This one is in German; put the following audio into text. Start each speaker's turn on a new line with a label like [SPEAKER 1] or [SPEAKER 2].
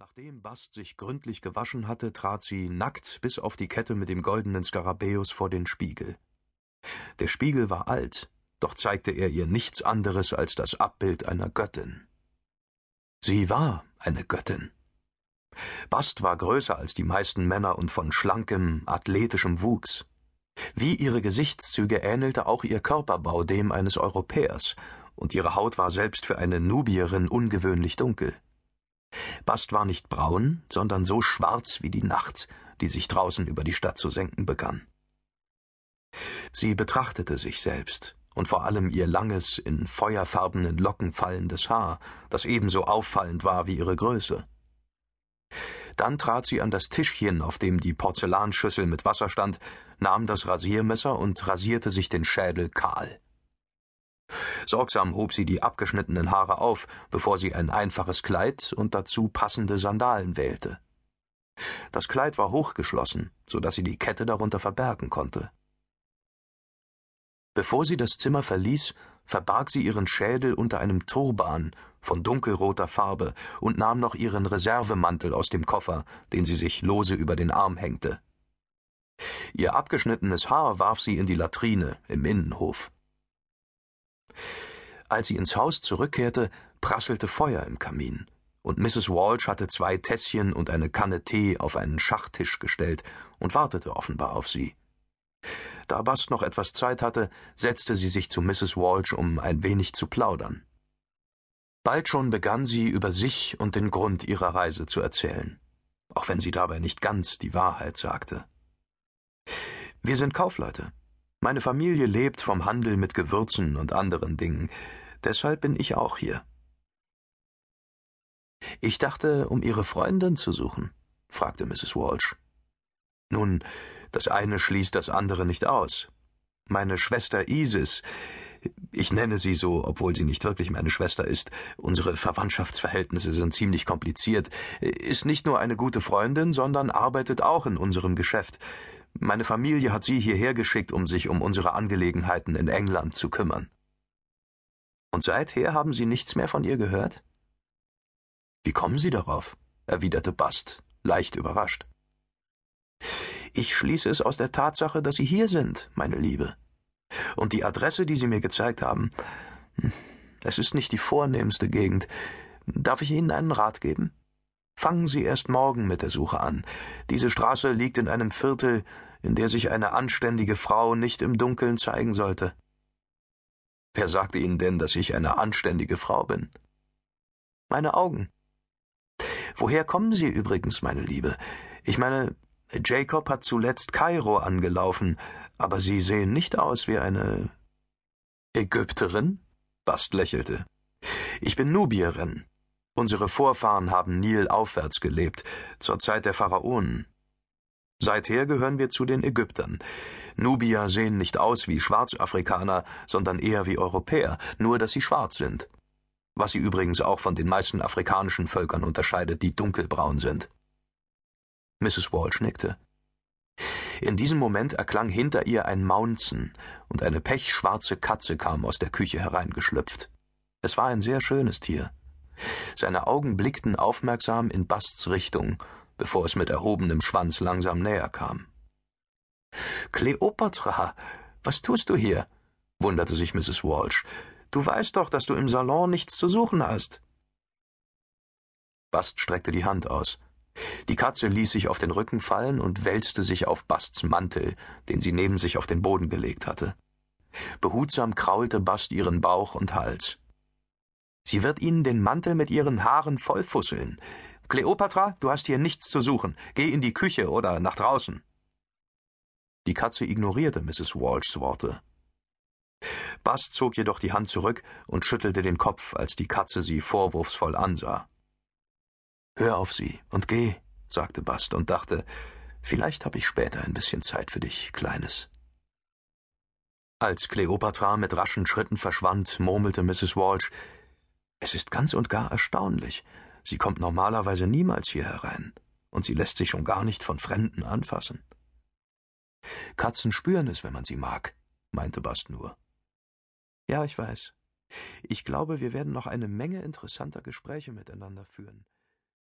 [SPEAKER 1] Nachdem Bast sich gründlich gewaschen hatte, trat sie nackt bis auf die Kette mit dem goldenen Skarabäus vor den Spiegel. Der Spiegel war alt, doch zeigte er ihr nichts anderes als das Abbild einer Göttin. Sie war eine Göttin. Bast war größer als die meisten Männer und von schlankem, athletischem Wuchs. Wie ihre Gesichtszüge ähnelte auch ihr Körperbau dem eines Europäers, und ihre Haut war selbst für eine Nubierin ungewöhnlich dunkel. Bast war nicht braun, sondern so schwarz wie die Nacht, die sich draußen über die Stadt zu senken begann. Sie betrachtete sich selbst und vor allem ihr langes, in feuerfarbenen Locken fallendes Haar, das ebenso auffallend war wie ihre Größe. Dann trat sie an das Tischchen, auf dem die Porzellanschüssel mit Wasser stand, nahm das Rasiermesser und rasierte sich den Schädel kahl. Sorgsam hob sie die abgeschnittenen Haare auf, bevor sie ein einfaches Kleid und dazu passende Sandalen wählte. Das Kleid war hochgeschlossen, so dass sie die Kette darunter verbergen konnte. Bevor sie das Zimmer verließ, verbarg sie ihren Schädel unter einem Turban von dunkelroter Farbe und nahm noch ihren Reservemantel aus dem Koffer, den sie sich lose über den Arm hängte. Ihr abgeschnittenes Haar warf sie in die Latrine im Innenhof. Als sie ins Haus zurückkehrte, prasselte Feuer im Kamin, und Mrs. Walsh hatte zwei Tässchen und eine Kanne Tee auf einen Schachtisch gestellt und wartete offenbar auf sie. Da Bast noch etwas Zeit hatte, setzte sie sich zu Mrs. Walsh, um ein wenig zu plaudern. Bald schon begann sie über sich und den Grund ihrer Reise zu erzählen, auch wenn sie dabei nicht ganz die Wahrheit sagte. Wir sind Kaufleute. Meine Familie lebt vom Handel mit Gewürzen und anderen Dingen. Deshalb bin ich auch hier. Ich dachte, um Ihre Freundin zu suchen, fragte Mrs. Walsh. Nun, das eine schließt das andere nicht aus. Meine Schwester Isis, ich nenne sie so, obwohl sie nicht wirklich meine Schwester ist, unsere Verwandtschaftsverhältnisse sind ziemlich kompliziert, ist nicht nur eine gute Freundin, sondern arbeitet auch in unserem Geschäft. Meine Familie hat sie hierher geschickt, um sich um unsere Angelegenheiten in England zu kümmern. Und seither haben Sie nichts mehr von ihr gehört? Wie kommen Sie darauf? erwiderte Bast, leicht überrascht. Ich schließe es aus der Tatsache, dass Sie hier sind, meine Liebe. Und die Adresse, die Sie mir gezeigt haben, hm, es ist nicht die vornehmste Gegend. Darf ich Ihnen einen Rat geben? Fangen Sie erst morgen mit der Suche an. Diese Straße liegt in einem Viertel, in der sich eine anständige Frau nicht im Dunkeln zeigen sollte. Wer sagte Ihnen denn, dass ich eine anständige Frau bin? Meine Augen. Woher kommen Sie übrigens, meine Liebe? Ich meine, Jacob hat zuletzt Kairo angelaufen, aber Sie sehen nicht aus wie eine Ägypterin? Bast lächelte. Ich bin Nubierin. Unsere Vorfahren haben Nil aufwärts gelebt, zur Zeit der Pharaonen. Seither gehören wir zu den Ägyptern. Nubier sehen nicht aus wie Schwarzafrikaner, sondern eher wie Europäer, nur dass sie schwarz sind. Was sie übrigens auch von den meisten afrikanischen Völkern unterscheidet, die dunkelbraun sind. Mrs. Walsh nickte. In diesem Moment erklang hinter ihr ein Maunzen, und eine pechschwarze Katze kam aus der Küche hereingeschlüpft. Es war ein sehr schönes Tier. Seine Augen blickten aufmerksam in Basts Richtung, bevor es mit erhobenem Schwanz langsam näher kam. Kleopatra, was tust du hier? wunderte sich Mrs. Walsh. Du weißt doch, dass du im Salon nichts zu suchen hast. Bast streckte die Hand aus. Die Katze ließ sich auf den Rücken fallen und wälzte sich auf Basts Mantel, den sie neben sich auf den Boden gelegt hatte. Behutsam kraulte Bast ihren Bauch und Hals. Sie wird Ihnen den Mantel mit ihren Haaren vollfusseln. Kleopatra, du hast hier nichts zu suchen. Geh in die Küche oder nach draußen. Die Katze ignorierte Mrs. Walshs Worte. Bass zog jedoch die Hand zurück und schüttelte den Kopf, als die Katze sie vorwurfsvoll ansah. Hör auf sie und geh, sagte Bast und dachte, vielleicht habe ich später ein bisschen Zeit für dich, Kleines. Als Kleopatra mit raschen Schritten verschwand, murmelte Mrs. Walsh, es ist ganz und gar erstaunlich. Sie kommt normalerweise niemals hier herein, und sie lässt sich schon gar nicht von Fremden anfassen. Katzen spüren es, wenn man sie mag, meinte Bast nur. Ja, ich weiß. Ich glaube, wir werden noch eine Menge interessanter Gespräche miteinander führen.